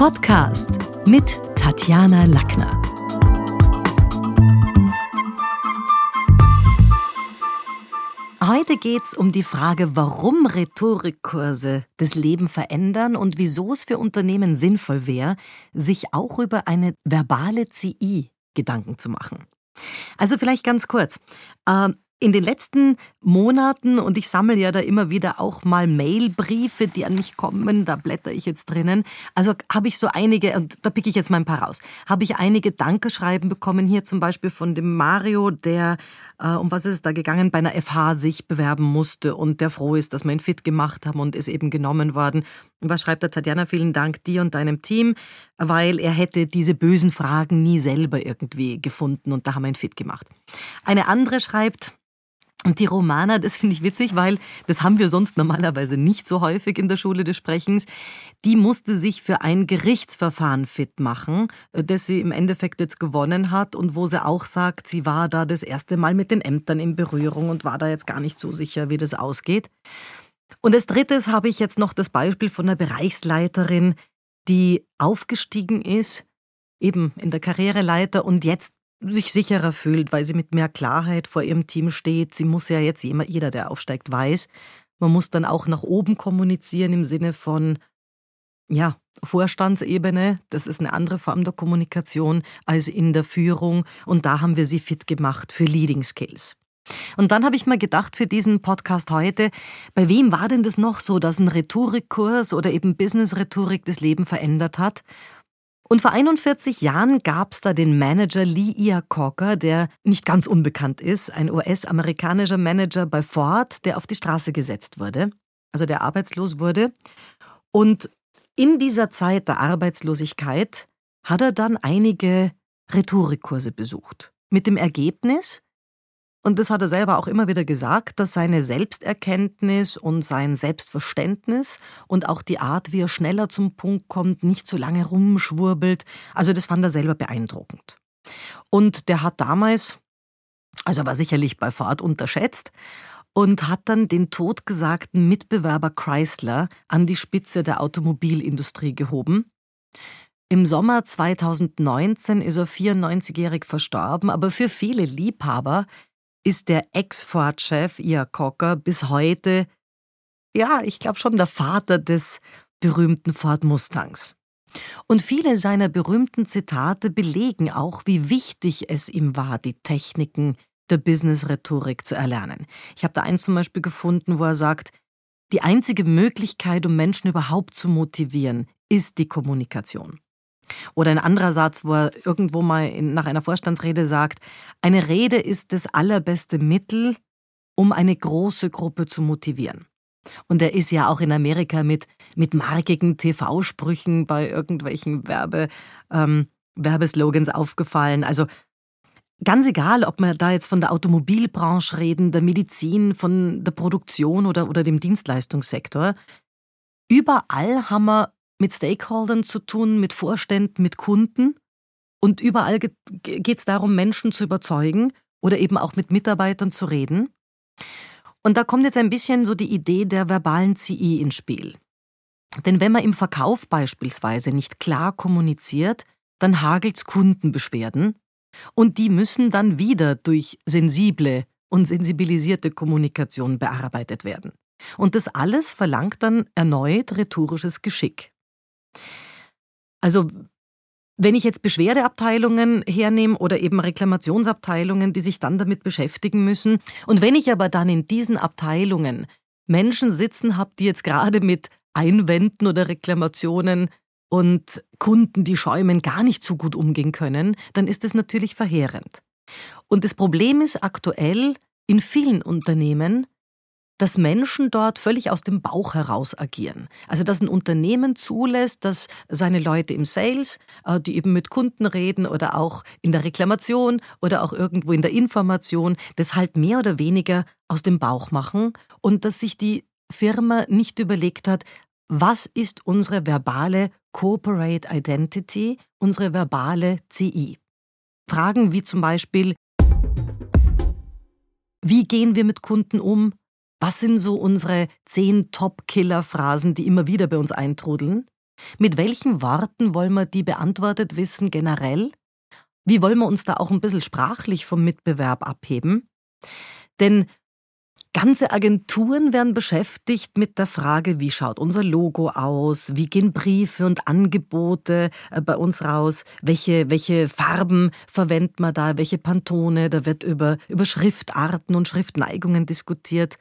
Podcast mit Tatjana Lackner. Heute geht es um die Frage, warum Rhetorikkurse das Leben verändern und wieso es für Unternehmen sinnvoll wäre, sich auch über eine verbale CI Gedanken zu machen. Also vielleicht ganz kurz. Ähm, in den letzten Monaten, und ich sammle ja da immer wieder auch mal Mailbriefe, die an mich kommen, da blätter ich jetzt drinnen. Also habe ich so einige, und da picke ich jetzt mal ein paar raus, habe ich einige Dankeschreiben bekommen, hier zum Beispiel von dem Mario, der, äh, um was ist es da gegangen, bei einer FH sich bewerben musste und der froh ist, dass wir ihn fit gemacht haben und ist eben genommen worden. Und was schreibt der Tatjana? Vielen Dank dir und deinem Team, weil er hätte diese bösen Fragen nie selber irgendwie gefunden und da haben wir ihn fit gemacht. Eine andere schreibt, und die Romana, das finde ich witzig, weil das haben wir sonst normalerweise nicht so häufig in der Schule des Sprechens. Die musste sich für ein Gerichtsverfahren fit machen, äh, das sie im Endeffekt jetzt gewonnen hat und wo sie auch sagt, sie war da das erste Mal mit den Ämtern in Berührung und war da jetzt gar nicht so sicher, wie das ausgeht. Und als drittes habe ich jetzt noch das Beispiel von einer Bereichsleiterin, die aufgestiegen ist, eben in der Karriereleiter und jetzt sich sicherer fühlt, weil sie mit mehr Klarheit vor ihrem Team steht. Sie muss ja jetzt jeder, der aufsteigt, weiß. Man muss dann auch nach oben kommunizieren im Sinne von, ja, Vorstandsebene. Das ist eine andere Form der Kommunikation als in der Führung. Und da haben wir sie fit gemacht für Leading Skills. Und dann habe ich mir gedacht für diesen Podcast heute, bei wem war denn das noch so, dass ein Rhetorikkurs oder eben Business-Rhetorik das Leben verändert hat? Und vor 41 Jahren gab es da den Manager Lee Iacocca, der nicht ganz unbekannt ist, ein US-amerikanischer Manager bei Ford, der auf die Straße gesetzt wurde, also der arbeitslos wurde. Und in dieser Zeit der Arbeitslosigkeit hat er dann einige Rhetorikkurse besucht. Mit dem Ergebnis, und das hat er selber auch immer wieder gesagt, dass seine Selbsterkenntnis und sein Selbstverständnis und auch die Art, wie er schneller zum Punkt kommt, nicht so lange rumschwurbelt, also das fand er selber beeindruckend. Und der hat damals, also war sicherlich bei Ford unterschätzt, und hat dann den totgesagten Mitbewerber Chrysler an die Spitze der Automobilindustrie gehoben. Im Sommer 2019 ist er 94-jährig verstorben, aber für viele Liebhaber ist der Ex-Ford-Chef Ian Cocker bis heute, ja, ich glaube schon der Vater des berühmten Ford Mustangs. Und viele seiner berühmten Zitate belegen auch, wie wichtig es ihm war, die Techniken der Business-Rhetorik zu erlernen. Ich habe da eins zum Beispiel gefunden, wo er sagt, die einzige Möglichkeit, um Menschen überhaupt zu motivieren, ist die Kommunikation. Oder ein anderer Satz, wo er irgendwo mal in, nach einer Vorstandsrede sagt, eine Rede ist das allerbeste Mittel, um eine große Gruppe zu motivieren. Und er ist ja auch in Amerika mit, mit markigen TV-Sprüchen bei irgendwelchen Werbe, ähm, Werbeslogans aufgefallen. Also ganz egal, ob wir da jetzt von der Automobilbranche reden, der Medizin, von der Produktion oder, oder dem Dienstleistungssektor, überall haben wir mit Stakeholdern zu tun, mit Vorständen, mit Kunden. Und überall geht es darum, Menschen zu überzeugen oder eben auch mit Mitarbeitern zu reden. Und da kommt jetzt ein bisschen so die Idee der verbalen CI ins Spiel. Denn wenn man im Verkauf beispielsweise nicht klar kommuniziert, dann hagelt's Kundenbeschwerden und die müssen dann wieder durch sensible und sensibilisierte Kommunikation bearbeitet werden. Und das alles verlangt dann erneut rhetorisches Geschick. Also wenn ich jetzt Beschwerdeabteilungen hernehme oder eben Reklamationsabteilungen, die sich dann damit beschäftigen müssen, und wenn ich aber dann in diesen Abteilungen Menschen sitzen habe, die jetzt gerade mit Einwänden oder Reklamationen und Kunden, die schäumen, gar nicht so gut umgehen können, dann ist es natürlich verheerend. Und das Problem ist aktuell in vielen Unternehmen, dass Menschen dort völlig aus dem Bauch heraus agieren. Also dass ein Unternehmen zulässt, dass seine Leute im Sales, äh, die eben mit Kunden reden oder auch in der Reklamation oder auch irgendwo in der Information, das halt mehr oder weniger aus dem Bauch machen und dass sich die Firma nicht überlegt hat, was ist unsere verbale Corporate Identity, unsere verbale CI. Fragen wie zum Beispiel, wie gehen wir mit Kunden um? Was sind so unsere zehn Top-Killer-Phrasen, die immer wieder bei uns eintrudeln? Mit welchen Worten wollen wir die beantwortet wissen generell? Wie wollen wir uns da auch ein bisschen sprachlich vom Mitbewerb abheben? Denn Ganze Agenturen werden beschäftigt mit der Frage, wie schaut unser Logo aus, wie gehen Briefe und Angebote äh, bei uns raus, welche, welche Farben verwendet man da, welche Pantone, da wird über, über Schriftarten und Schriftneigungen diskutiert.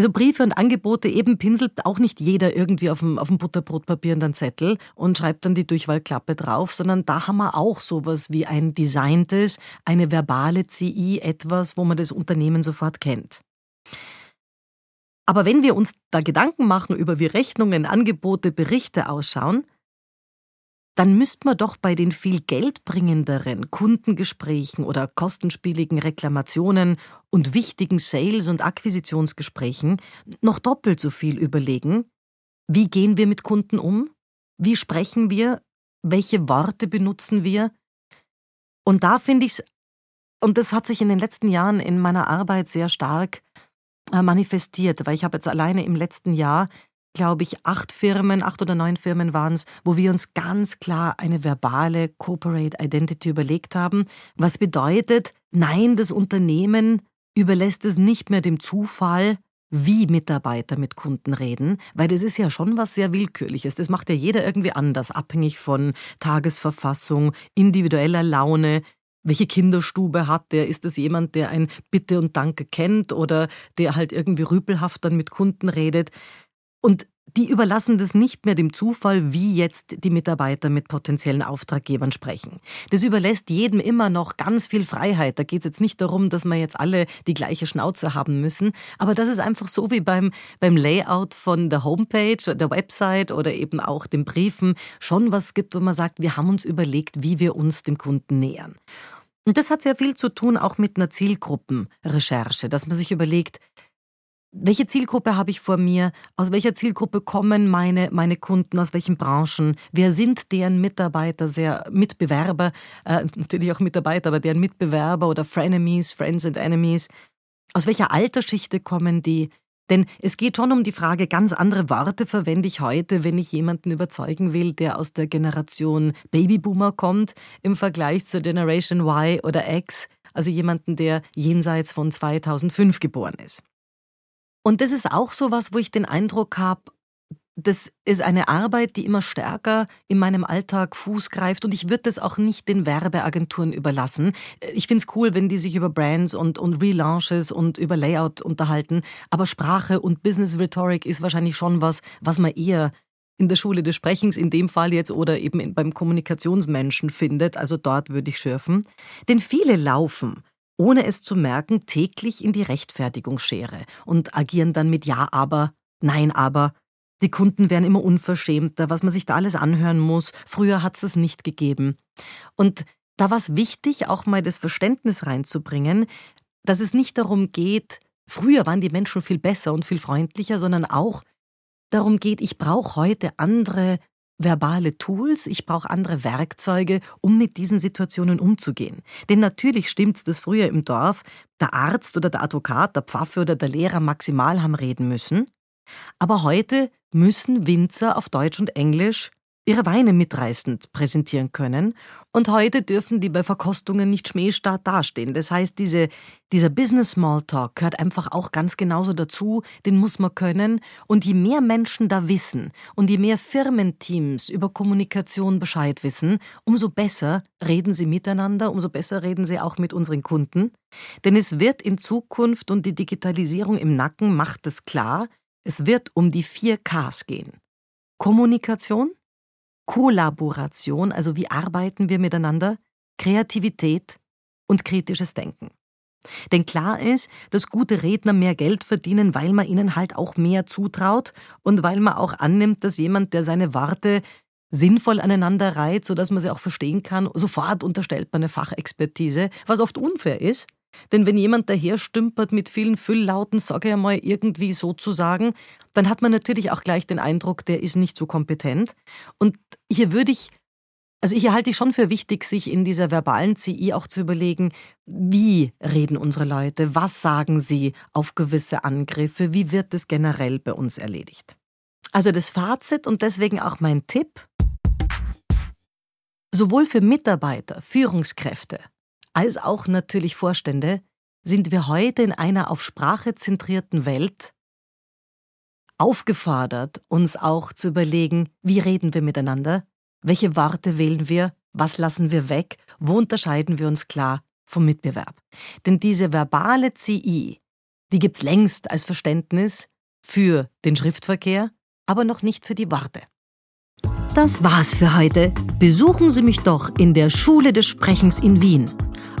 Also Briefe und Angebote eben pinselt auch nicht jeder irgendwie auf dem, auf dem Butterbrotpapier und einen Zettel und schreibt dann die Durchwahlklappe drauf, sondern da haben wir auch sowas wie ein designtes, eine verbale CI, etwas, wo man das Unternehmen sofort kennt. Aber wenn wir uns da Gedanken machen über wie Rechnungen, Angebote, Berichte ausschauen, dann müsste man doch bei den viel geldbringenderen Kundengesprächen oder kostenspieligen Reklamationen und wichtigen Sales- und Akquisitionsgesprächen noch doppelt so viel überlegen, wie gehen wir mit Kunden um, wie sprechen wir, welche Worte benutzen wir. Und da finde ich es, und das hat sich in den letzten Jahren in meiner Arbeit sehr stark äh, manifestiert, weil ich habe jetzt alleine im letzten Jahr, glaube ich, acht Firmen, acht oder neun Firmen waren es, wo wir uns ganz klar eine verbale Corporate Identity überlegt haben, was bedeutet, nein, das Unternehmen überlässt es nicht mehr dem Zufall, wie Mitarbeiter mit Kunden reden, weil das ist ja schon was sehr Willkürliches. Das macht ja jeder irgendwie anders, abhängig von Tagesverfassung, individueller Laune, welche Kinderstube hat der? Ist das jemand, der ein Bitte und Danke kennt oder der halt irgendwie rüpelhaft dann mit Kunden redet? Und die überlassen das nicht mehr dem Zufall, wie jetzt die Mitarbeiter mit potenziellen Auftraggebern sprechen. Das überlässt jedem immer noch ganz viel Freiheit. Da geht es jetzt nicht darum, dass wir jetzt alle die gleiche Schnauze haben müssen, aber das ist einfach so wie beim, beim Layout von der Homepage, der Website oder eben auch den Briefen schon was gibt, wo man sagt, wir haben uns überlegt, wie wir uns dem Kunden nähern. Und das hat sehr viel zu tun auch mit einer Zielgruppenrecherche, dass man sich überlegt, welche Zielgruppe habe ich vor mir? Aus welcher Zielgruppe kommen meine, meine Kunden? Aus welchen Branchen? Wer sind deren Mitarbeiter, sehr Mitbewerber? Äh, natürlich auch Mitarbeiter, aber deren Mitbewerber oder Frenemies, Friends and Enemies? Aus welcher Altersschichte kommen die? Denn es geht schon um die Frage, ganz andere Worte verwende ich heute, wenn ich jemanden überzeugen will, der aus der Generation Babyboomer kommt, im Vergleich zur Generation Y oder X, also jemanden, der jenseits von 2005 geboren ist. Und das ist auch so was, wo ich den Eindruck habe, das ist eine Arbeit, die immer stärker in meinem Alltag Fuß greift und ich würde das auch nicht den Werbeagenturen überlassen. Ich finde es cool, wenn die sich über Brands und, und Relaunches und über Layout unterhalten, aber Sprache und Business Rhetoric ist wahrscheinlich schon was, was man eher in der Schule des Sprechens in dem Fall jetzt oder eben beim Kommunikationsmenschen findet, also dort würde ich schürfen. Denn viele laufen ohne es zu merken, täglich in die Rechtfertigungsschere und agieren dann mit Ja, aber, Nein, aber. Die Kunden werden immer unverschämter, was man sich da alles anhören muss. Früher hat es das nicht gegeben. Und da war es wichtig, auch mal das Verständnis reinzubringen, dass es nicht darum geht, früher waren die Menschen viel besser und viel freundlicher, sondern auch darum geht, ich brauche heute andere verbale Tools, ich brauche andere Werkzeuge, um mit diesen Situationen umzugehen. Denn natürlich stimmt's, dass früher im Dorf der Arzt oder der Advokat, der Pfaffe oder der Lehrer maximal haben reden müssen. Aber heute müssen Winzer auf Deutsch und Englisch ihre Weine mitreißend präsentieren können. Und heute dürfen die bei Verkostungen nicht schmähstark dastehen. Das heißt, diese, dieser Business Smalltalk gehört einfach auch ganz genauso dazu. Den muss man können. Und je mehr Menschen da wissen und je mehr Firmenteams über Kommunikation Bescheid wissen, umso besser reden sie miteinander, umso besser reden sie auch mit unseren Kunden. Denn es wird in Zukunft und die Digitalisierung im Nacken macht es klar, es wird um die vier Ks gehen. Kommunikation, Kollaboration, also wie arbeiten wir miteinander, Kreativität und kritisches Denken. Denn klar ist, dass gute Redner mehr Geld verdienen, weil man ihnen halt auch mehr zutraut und weil man auch annimmt, dass jemand, der seine Worte sinnvoll aneinander reiht, sodass man sie auch verstehen kann, sofort unterstellt man eine Fachexpertise, was oft unfair ist. Denn wenn jemand daher stümpert mit vielen Fülllauten, sage ich einmal irgendwie sozusagen, dann hat man natürlich auch gleich den Eindruck, der ist nicht so kompetent. Und hier würde ich, also hier halte ich schon für wichtig, sich in dieser verbalen CI auch zu überlegen, wie reden unsere Leute, was sagen sie auf gewisse Angriffe, wie wird es generell bei uns erledigt. Also das Fazit und deswegen auch mein Tipp, Sowohl für Mitarbeiter, Führungskräfte als auch natürlich Vorstände sind wir heute in einer auf Sprache zentrierten Welt aufgefordert, uns auch zu überlegen, wie reden wir miteinander, welche Worte wählen wir, was lassen wir weg, wo unterscheiden wir uns klar vom Mitbewerb. Denn diese verbale CI, die gibt's längst als Verständnis für den Schriftverkehr, aber noch nicht für die Worte. Das war's für heute. Besuchen Sie mich doch in der Schule des Sprechens in Wien.